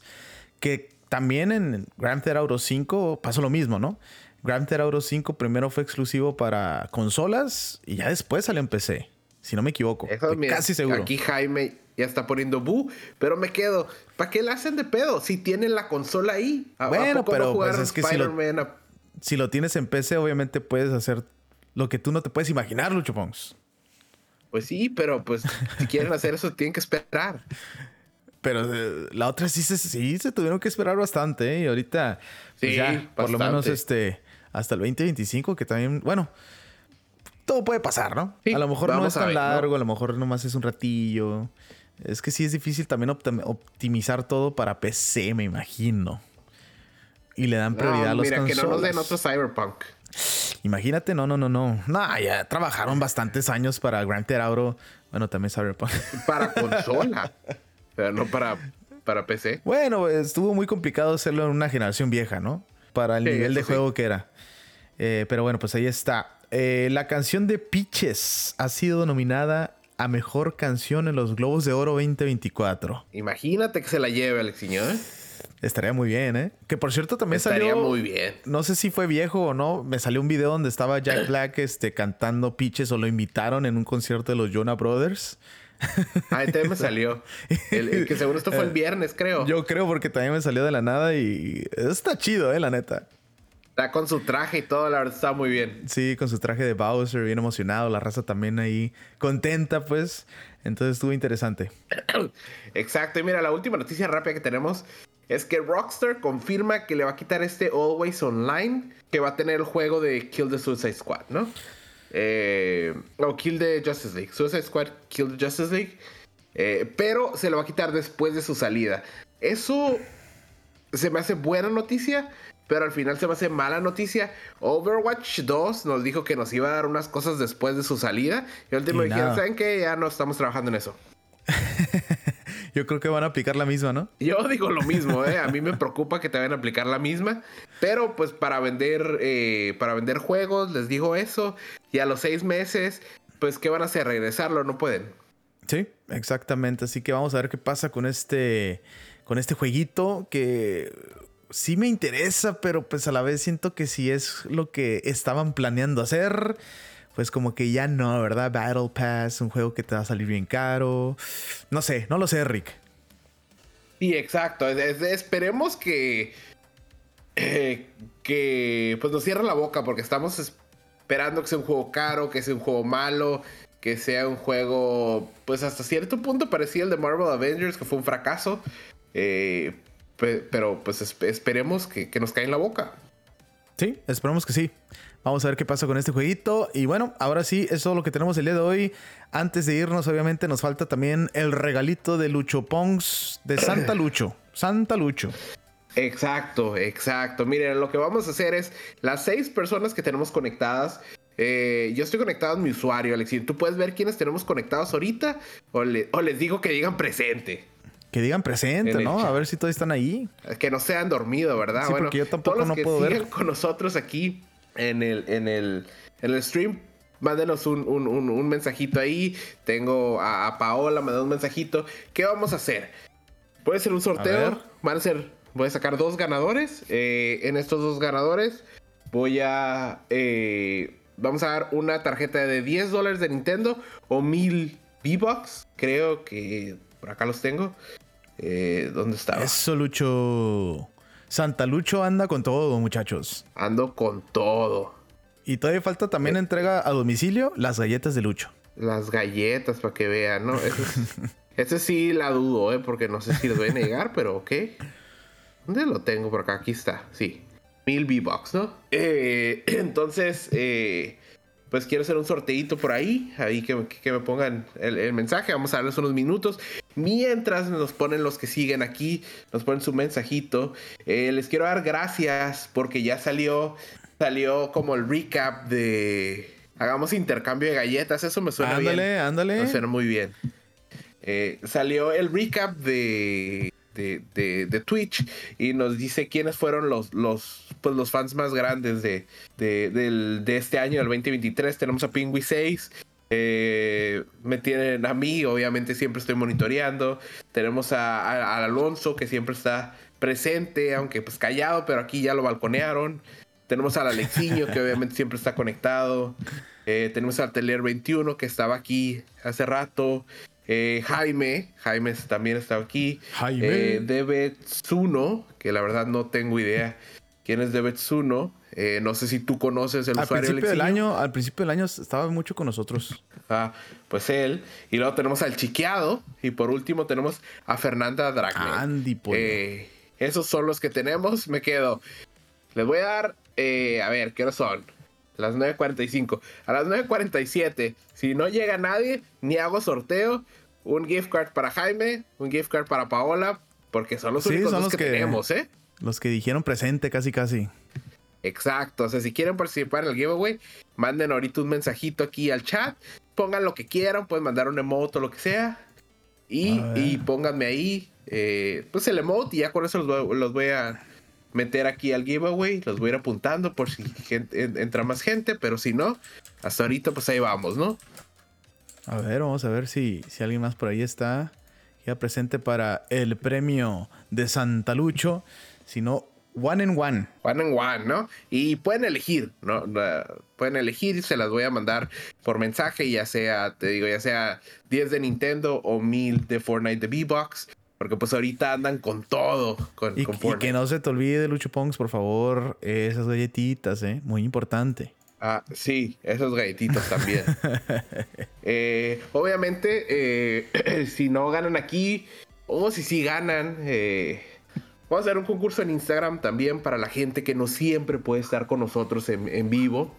que también en Grand Theft Auto 5 pasó lo mismo, ¿no? Grand Theft Auto 5 primero fue exclusivo para consolas y ya después salió en PC, si no me equivoco. casi seguro. Aquí Jaime ya está poniendo bu, pero me quedo, ¿para qué le hacen de pedo si tienen la consola ahí? bueno, pero pues es que si lo, si lo tienes en PC, obviamente puedes hacer lo que tú no te puedes imaginar, Lucho Pons. Pues sí, pero pues si quieren hacer eso, tienen que esperar. Pero eh, la otra sí se, sí se tuvieron que esperar bastante, ¿eh? Y ahorita, pues Sí, ya, por lo menos este, hasta el 2025, que también, bueno, todo puede pasar, ¿no? Sí, a lo mejor no es a tan largo, a lo mejor nomás es un ratillo. Es que sí es difícil también optim- optimizar todo para PC, me imagino. Y le dan prioridad No, a los mira, que no nos den otro Cyberpunk. Imagínate, no, no, no, no. No, ya trabajaron bastantes años para Grand Theft Auto. Bueno, también Cyberpunk. Para consola. Pero no para, para PC. Bueno, estuvo muy complicado hacerlo en una generación vieja, ¿no? Para el Sí, nivel de sí. juego que era. Eh, pero bueno, pues ahí está. Eh, la canción de Peaches ha sido nominada a Mejor Canción en los Globos de Oro 2024. Imagínate que se la lleve, Alexiño, ¿eh? Estaría muy bien, ¿eh? Que por cierto también Estaría salió... muy bien. No sé si fue viejo o no. Me salió un video donde estaba Jack Black este, cantando Peaches o lo invitaron en un concierto de los Jonah Brothers. Ah, también me salió. El, el que seguro esto fue el viernes, creo. Yo creo porque también me salió de la nada y está chido, ¿eh? La neta. Está con su traje y todo, la verdad está muy bien. Sí, con su traje de Bowser, bien emocionado. La raza también ahí contenta, pues. Entonces estuvo interesante. Exacto. Y mira, la última noticia rápida que tenemos es que Rockstar confirma que le va a quitar este Always Online que va a tener el juego de Kill the Suicide Squad, ¿no? Eh, o Kill the Justice League. Suicide Squad, Kill the Justice League. Eh, pero se lo va a quitar después de su salida. Eso se me hace buena noticia, pero al final se me hace mala noticia. Overwatch 2 nos dijo que nos iba a dar unas cosas después de su salida. Y al último dijeron. ¿saben qué? Ya no estamos trabajando en eso. Yo creo que van a aplicar la misma, ¿no? Yo digo lo mismo, ¿eh? A mí me preocupa que te vayan a aplicar la misma. Pero pues para vender, eh, para vender juegos, les digo eso. Y a los seis meses, pues ¿qué van a hacer? ¿Regresarlo? No pueden. Sí, exactamente. Así que vamos a ver qué pasa con este, con este jueguito que sí me interesa, pero pues a la vez siento que si es lo que estaban planeando hacer, pues como que ya no, ¿verdad? Battle Pass, un juego que te va a salir bien caro. No sé, no lo sé, Rick. Sí, exacto. Es- es- esperemos que. eh, que pues nos cierren la boca porque estamos esperando que sea un juego caro, que sea un juego malo, que sea un juego, pues hasta cierto punto parecía el de Marvel Avengers, que fue un fracaso. Eh, pe- pero pues esp- esperemos que, que nos caiga en la boca. Sí, esperamos que sí. Vamos a ver qué pasa con este jueguito. Y bueno, ahora sí, es todo lo que tenemos el día de hoy. Antes de irnos, obviamente, nos falta también el regalito de Lucho Pongs de Santa Lucho. Santa Lucho. Exacto, exacto. Miren, lo que vamos a hacer es las seis personas que tenemos conectadas. eh, yo estoy conectado en mi usuario, Alexis. Tú puedes ver quiénes tenemos conectados ahorita o, le- o les digo que digan presente. Que digan presente, ¿no? chat. A ver si todos están ahí. Que no se han dormido, ¿verdad? Sí, porque yo tampoco todos los no que puedo ver. con nosotros aquí en el, en el, en el stream, mándenos un, un- un- un mensajito ahí. Tengo a, a Paola, mandó un mensajito. ¿Qué vamos a hacer? Puede ser un sorteo. Van a ser, voy a sacar dos ganadores. Eh, en estos dos ganadores voy a... eh, vamos a dar una tarjeta de 10 dólares de Nintendo o 1000 V-Bucks. Creo que por acá los tengo. Eh, ¿Dónde estaba? Eso, Lucho. Santa Lucho anda con todo, muchachos. Ando con todo. Y todavía falta también entrega a domicilio las galletas de Lucho. Las galletas para que vean, ¿no? Eso, es- eso sí la dudo, ¿eh? Porque no sé si los voy a negar, pero ok. ¿Dónde lo tengo por acá? Aquí está, sí. Mil V-Bucks, ¿no? Eh, entonces, eh, pues quiero hacer un sorteito por ahí. Ahí que, que me pongan el, el mensaje. Vamos a darles unos minutos. Mientras nos ponen los que siguen aquí, nos ponen su mensajito. Eh, les quiero dar gracias porque ya salió, salió como el recap de... Hagamos intercambio de galletas. Eso me suena bien. Ándale, ándale. Me suena muy bien. Eh, salió el recap de, de, de- Twitch y nos dice quiénes fueron los, los, pues los fans más grandes de, de, del- de este año, del 2023. Tenemos a Pingui 6. eh, me tienen a mí, obviamente siempre estoy monitoreando. Tenemos a, a- a Alonso, que siempre está presente, aunque pues callado, pero aquí ya lo balconearon. Tenemos al Alexiño, que obviamente siempre está conectado. Eh, tenemos al Teler 21, que estaba aquí hace rato. Eh, Jaime, Jaime también estaba aquí. Jaime. Eh, Debe Tsuno, que la verdad no tengo idea quién es de Betsuno. Eh, no sé si tú conoces el al usuario principio del año, al principio del año estaba mucho con nosotros. Ah, pues él. Y luego tenemos al Chiqueado. Y por último tenemos a Fernanda Dragner. Andy, pollo. Eh, esos son los que tenemos. Me quedo. Les voy a dar. eh, a ver, ¿qué son? Las 9.45. A las 9.47. Si no llega nadie, ni hago sorteo. Un gift card para Jaime. Un gift card para Paola. Porque son los Sí, únicos son los que, que- tenemos, ¿eh? Los que dijeron presente casi casi. Exacto. O sea, si quieren participar en el giveaway, manden ahorita un mensajito aquí al chat. Pongan lo que quieran. Pueden mandar un emote o lo que sea. Y, A y pónganme ahí, eh, pues el emote. Y ya con eso los voy, los voy a meter aquí al giveaway. Los voy a ir apuntando por si gente- en- entra más gente. Pero si no, hasta ahorita, pues ahí vamos, ¿no? A ver, vamos a ver si, si alguien más por ahí está. Ya presente para el premio de Santa Lucho. Si no, one and one. One and one, ¿no? Y pueden elegir, ¿no? Pueden elegir y se las voy a mandar por mensaje, ya sea, te digo, ya sea 10 de Nintendo o 1000 de Fortnite de V-Box. Porque pues ahorita andan con todo con, Y, con y que no se te olvide, Lucho Pongs, por favor, esas galletitas, ¿eh? Muy importante. Ah, sí, esos galletitos también. Eh, obviamente, eh, si no ganan aquí, o si sí ganan, eh, vamos a hacer un concurso en Instagram también para la gente que no siempre puede estar con nosotros en, en vivo.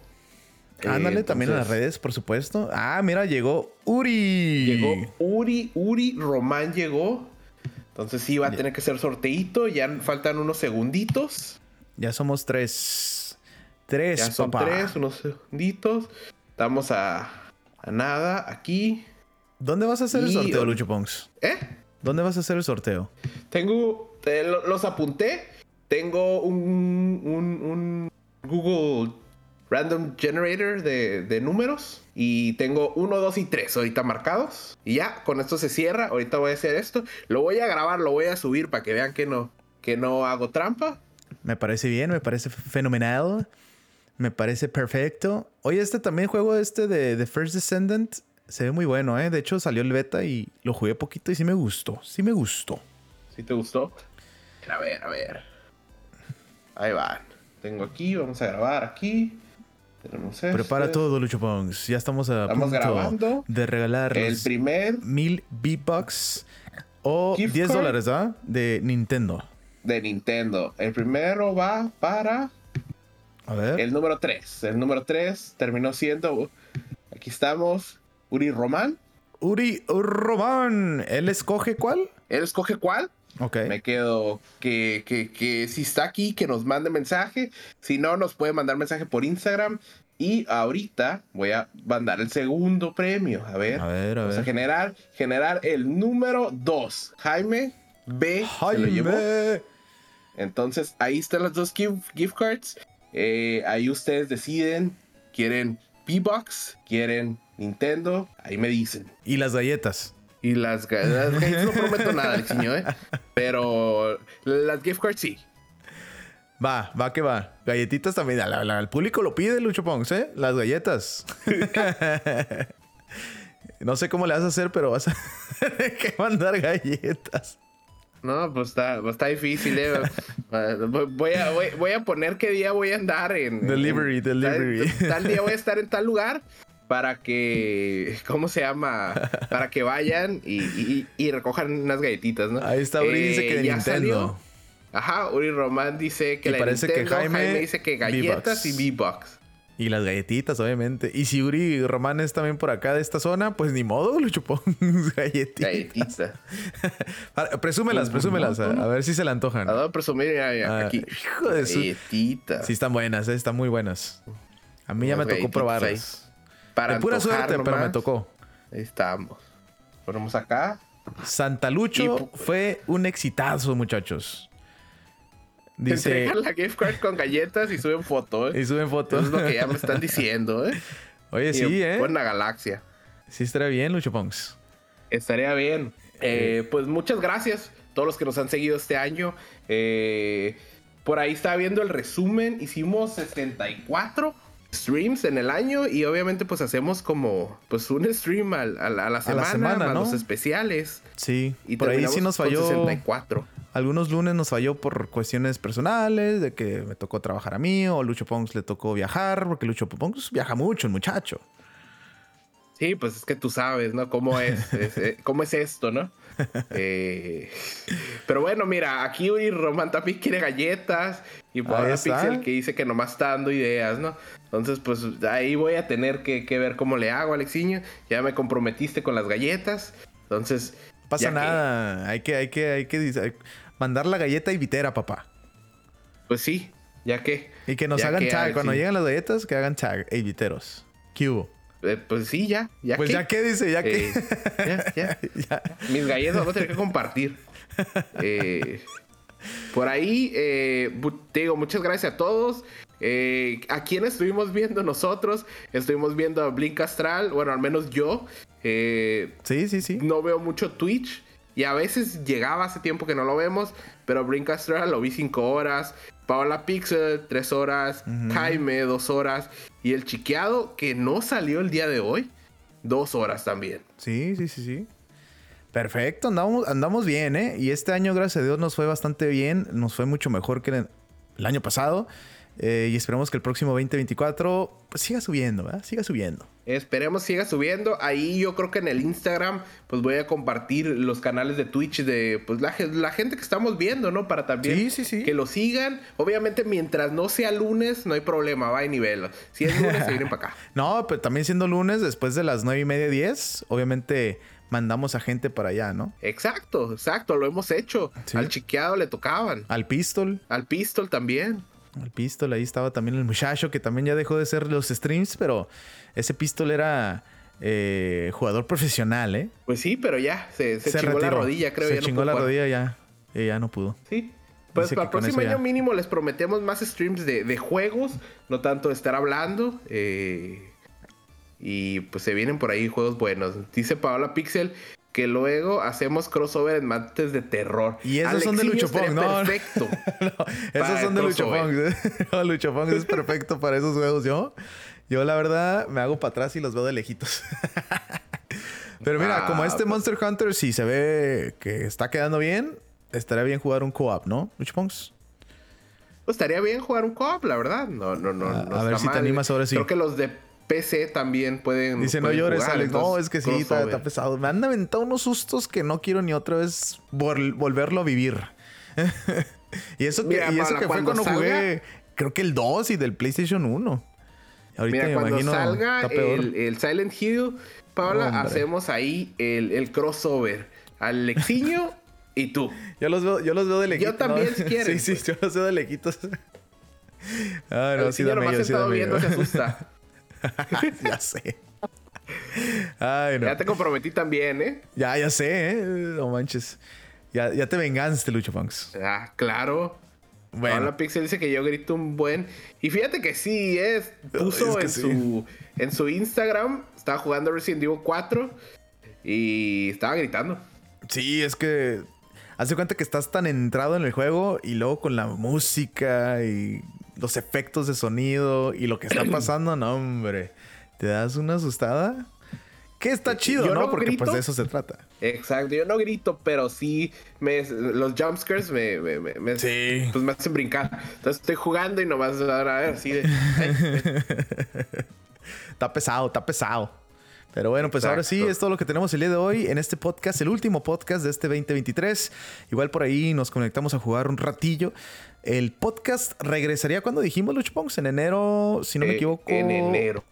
Eh, Ándale también en las redes, por supuesto. Ah, mira, llegó Uri. Llegó Uri, Uri Román llegó. Entonces sí va a tener que ser sorteito. Ya faltan unos segunditos. Ya somos tres. Tres, Ya son papá. tres, unos segunditos. Estamos a, a nada aquí. ¿Dónde vas a hacer el sorteo, Lucho Pongs? ¿Eh? ¿Dónde vas a hacer el sorteo? Tengo, te- lo- los apunté. Tengo un, un- un Google Random Generator de, de números. Y tengo uno, dos y tres ahorita marcados. Y ya, con esto se cierra. Ahorita voy a hacer esto. Lo voy a grabar, lo voy a subir para que vean que no, que no hago trampa. Me parece bien, me parece fenomenal. Me parece perfecto. Oye, este también juego este de The First Descendant se ve muy bueno, ¿eh? De hecho, salió el beta y lo jugué poquito y sí me gustó. Sí me gustó. ¿Sí te gustó? A ver, a ver. Ahí van. Tengo aquí, vamos a grabar aquí. Prepara todo, Lucho Pongs. Ya estamos a Estamos punto grabando. de regalar El primer mil V-Bucks o Gift 10 card. dólares, ¿ah? De Nintendo. de Nintendo. El primero va para A ver. el número 3. El número 3 terminó siendo. Aquí estamos. Uri Román. Uri Román. ¿Él escoge cuál? Él escoge cuál. Ok. Me quedo que, que, que si está aquí, que nos mande mensaje. Si no, nos puede mandar mensaje por Instagram. Y ahorita voy a mandar el segundo premio. A ver. A ver, a Vamos a ver. generar, generar el número 2. Jaime B. se lo llevó. Jaime. Entonces, ahí están las dos gift, cards. Eh, ahí ustedes deciden. ¿Quieren V-Box? ¿Quieren Nintendo? Ahí me dicen. Y las galletas. Y las, las galletas no prometo nada, Alexiño, ¿eh? Pero las gift cards sí. Va, va que va. Galletitas también. Al, al- al público lo pide, Lucho Pongs, ¿eh? Las galletas. no sé cómo le vas a hacer, pero vas a que mandar galletas. No, pues está, pues está difícil, ¿eh? Voy a, voy, voy a poner qué día voy a andar en... Delivery, en- delivery. Tal, tal día voy a estar en tal lugar para que... ¿Cómo se llama? Para que vayan y, y- y recojan unas galletitas, ¿no? Ahí está, Uri dice Eh, que de ya Nintendo. salió. Ajá, Uri Román dice que Y la parece que Nintendo, Jaime, dice que galletas y V-Bucks. Y las galletitas, obviamente. Y si Uri Román es también por acá de esta zona, pues ni modo, Lucho Pongs. Galletitas. Galletitas. Presúmelas, presúmelas. A, a ver si se le antojan. A ver, presumir mira, mira, Ah, aquí. hijo de su- Galletitas. Sí, están buenas, ¿eh? están muy buenas. A mí ya me tocó probarlas. ahí. Para De pura antojar suerte, pero me tocó. Ahí estamos. Ponemos acá. Santa Lucho fue un exitazo, muchachos. Dice. entregan la gift card con galletas y suben foto, ¿eh? Y suben Eso fotos. es lo que ya me están diciendo, ¿eh? Oye, Y sí, ¿eh? La galaxia. Sí estaría bien, Lucho Pongs. Estaría bien. Eh, pues muchas gracias a todos los que nos han seguido este año. Eh, por ahí estaba viendo el resumen. Hicimos 64 streams en el año y obviamente pues hacemos como pues un stream a, la semana, semana, más ¿no? los especiales. Sí. Y por ahí sí nos falló. 64. Algunos lunes nos falló por cuestiones personales, de que me tocó trabajar a mí, o Lucho Pongs le tocó viajar, porque Lucho Pongs viaja mucho, el muchacho. Sí, pues es que tú sabes, ¿no? ¿Cómo es, eh, cómo es esto, ¿no? Eh, pero bueno, mira, aquí Roman Tapi quiere galletas y Paola Pixel que dice que nomás está dando ideas, ¿no? Entonces, pues ahí voy a tener que, ver cómo le hago, Alexiño. Ya me comprometiste con las galletas. Entonces. Pasa nada. Hay que, hay que, hay que mandar la galleta y vitera, papá. Pues sí, ya que. Y que nos hagan tag. Cuando llegan las galletas, que hagan tag. Ey, viteros. ¿Qué hubo? Eh, pues sí, ya. ya pues ya qué dice, ya que. Eh, ya, Mis galletas a tener que compartir. Eh, por ahí, te digo, muchas gracias a todos. ¿A quién estuvimos viendo nosotros? Estuvimos viendo a Blink Astral, bueno, al menos yo. sí, sí, sí. No veo mucho Twitch. Y a veces llegaba hace tiempo que no lo vemos, pero Blink Astral lo vi cinco horas. Paola Pixel, tres horas. Jaime, dos horas. Y el chiqueado que no salió el día de hoy, dos horas también. Sí, sí, sí, sí. Perfecto, andamos, andamos bien, ¿eh? Y este año, gracias a Dios, nos fue bastante bien. Nos fue mucho mejor que el año pasado. Eh, y esperemos que el próximo 2024 pues, siga subiendo, ¿verdad? Siga subiendo. Esperemos siga subiendo. Ahí yo creo que en el Instagram pues voy a compartir los canales de Twitch de pues la, gente que estamos viendo, ¿no? Para también que lo sigan. Obviamente mientras no sea lunes no hay problema, va a nivel. Si es lunes se vienen para acá. No, pero también siendo lunes después de las 9 y media 10, obviamente mandamos a gente para allá, ¿no? Exacto, exacto, lo hemos hecho. Al chiqueado le tocaban. Al pistol. Al pistol también. El pistol, ahí estaba también el muchacho que también ya dejó de ser los streams, pero ese pistol era eh, jugador profesional, ¿eh? Pues sí, pero ya, se, chingó la rodilla, creo. Se chingó la rodilla ya, y ya no pudo. Sí. Pues para el próximo año mínimo les prometemos más streams de, juegos, no tanto de estar hablando. Eh, y pues se vienen por ahí juegos buenos. Dice Paola Pixel que luego hacemos crossover en mates de terror. Y esos son de Lucho Pong, ¿no? Perfecto. esos son de Lucho Pong. Lucho Pong es perfecto para esos juegos. Yo, yo la verdad me hago para atrás y los veo de lejitos. Pero mira, como este pues Monster Hunter, si se ve que está quedando bien, estaría bien jugar un co-op, ¿no? Lucho Pongs. Pues estaría bien jugar un co-op, la verdad. No, no, no. A, ver si te animas ahora sí. Creo que los de PC también pueden. Dice, no llores, Alex. No, es que sí, está, pesado. Me han aventado unos sustos que no quiero ni otra vez volverlo a vivir. y eso que, y eso que fue cuando jugué, creo que el 2 y del PlayStation 1. Ahorita Mira, cuando salga el, Silent Hill, Paula, hacemos ahí el, crossover. Alexiño y tú. Yo los veo, yo los veo de lejitos. Yo también, si quieres. Sí, sí, yo los veo de lejitos. Ah, no, sí, dame, yo, sí, estado viendo, se asusta. ya sé. Ya te comprometí también, ¿eh? Ya, ya sé, ¿eh? No manches. Ya, ya te vengaste, Lucho Punks. Ah, claro. Bueno. Pixel dice que yo grito un buen. Y fíjate que sí, es. Puso en, Su, en su Instagram. Estaba jugando Resident Evil 4. Y estaba gritando. Sí, es que. Hace cuenta que estás tan entrado en el juego. Y luego con la música y los efectos de sonido y lo que está pasando, no, hombre. ¿Te das una asustada? Que está chido, ¿no? Porque pues de eso se trata. Exacto, yo no grito, pero sí me, los jumpscares me, me, me, me pues me hacen brincar. Entonces estoy jugando y nomás a ver así de. está pesado, está pesado. Pero bueno, pues ahora sí, es todo lo que tenemos el día de hoy en este podcast, el último podcast de este 2023. Igual por ahí nos conectamos a jugar un ratillo. El podcast regresaría cuando dijimos Luch en enero, si no me eh, equivoco. En enero.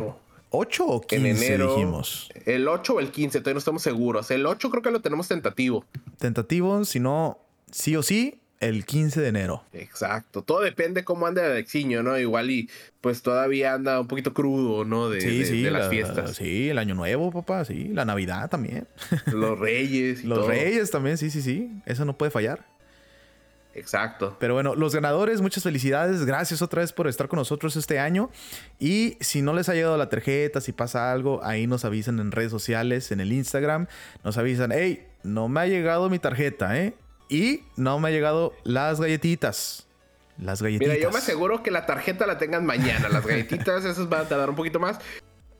¿8 o 15 en enero, dijimos? El 8 o el 15, todavía no estamos seguros. El 8 creo que lo tenemos tentativo. Tentativo, si no, sí o sí, el 15 de enero. Exacto. Todo depende cómo anda el Alexiño, ¿no? Igual y pues todavía anda un poquito crudo, ¿no? De, de, las fiestas. Sí, el año nuevo, papá, sí. La Navidad también. Los Reyes y Los Reyes también, sí, sí, sí. Eso no puede fallar. Exacto. Pero bueno, los ganadores, muchas felicidades. Gracias otra vez por estar con nosotros este año. Y si no les ha llegado la tarjeta, si pasa algo, ahí nos avisan en redes sociales, en el Instagram. Nos avisan, hey, no me ha llegado mi tarjeta, ¿eh? Y no me ha llegado las galletitas. Las galletitas. Mira, yo me aseguro que la tarjeta la tengan mañana. Las galletitas, esas van a tardar un poquito más.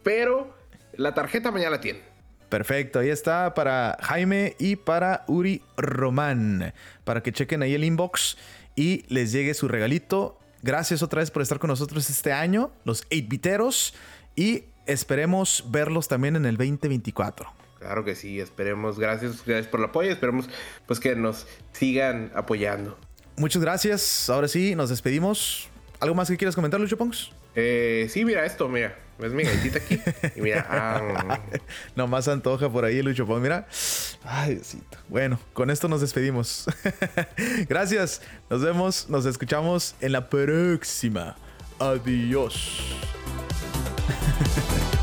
Pero la tarjeta mañana la tienen. Perfecto, ahí está para Jaime y para Uri Román. Para que chequen ahí el inbox y les llegue su regalito. Gracias otra vez por estar con nosotros este año, los 8-biteros. Y esperemos verlos también en el 2024. Claro que sí, esperemos. Gracias, gracias por el apoyo. Esperemos pues que nos sigan apoyando. Muchas gracias. Ahora sí, nos despedimos. ¿Algo más que quieras comentar, Lucho Pongs? Eh, sí, mira esto, mira. ¿Ves mi galletita aquí? Y mira. Ah, Nomás antoja por ahí, Lucho Pongs. Mira. Ay, Diosito. Bueno, con esto nos despedimos. gracias. Nos vemos, nos escuchamos en la próxima. Adiós.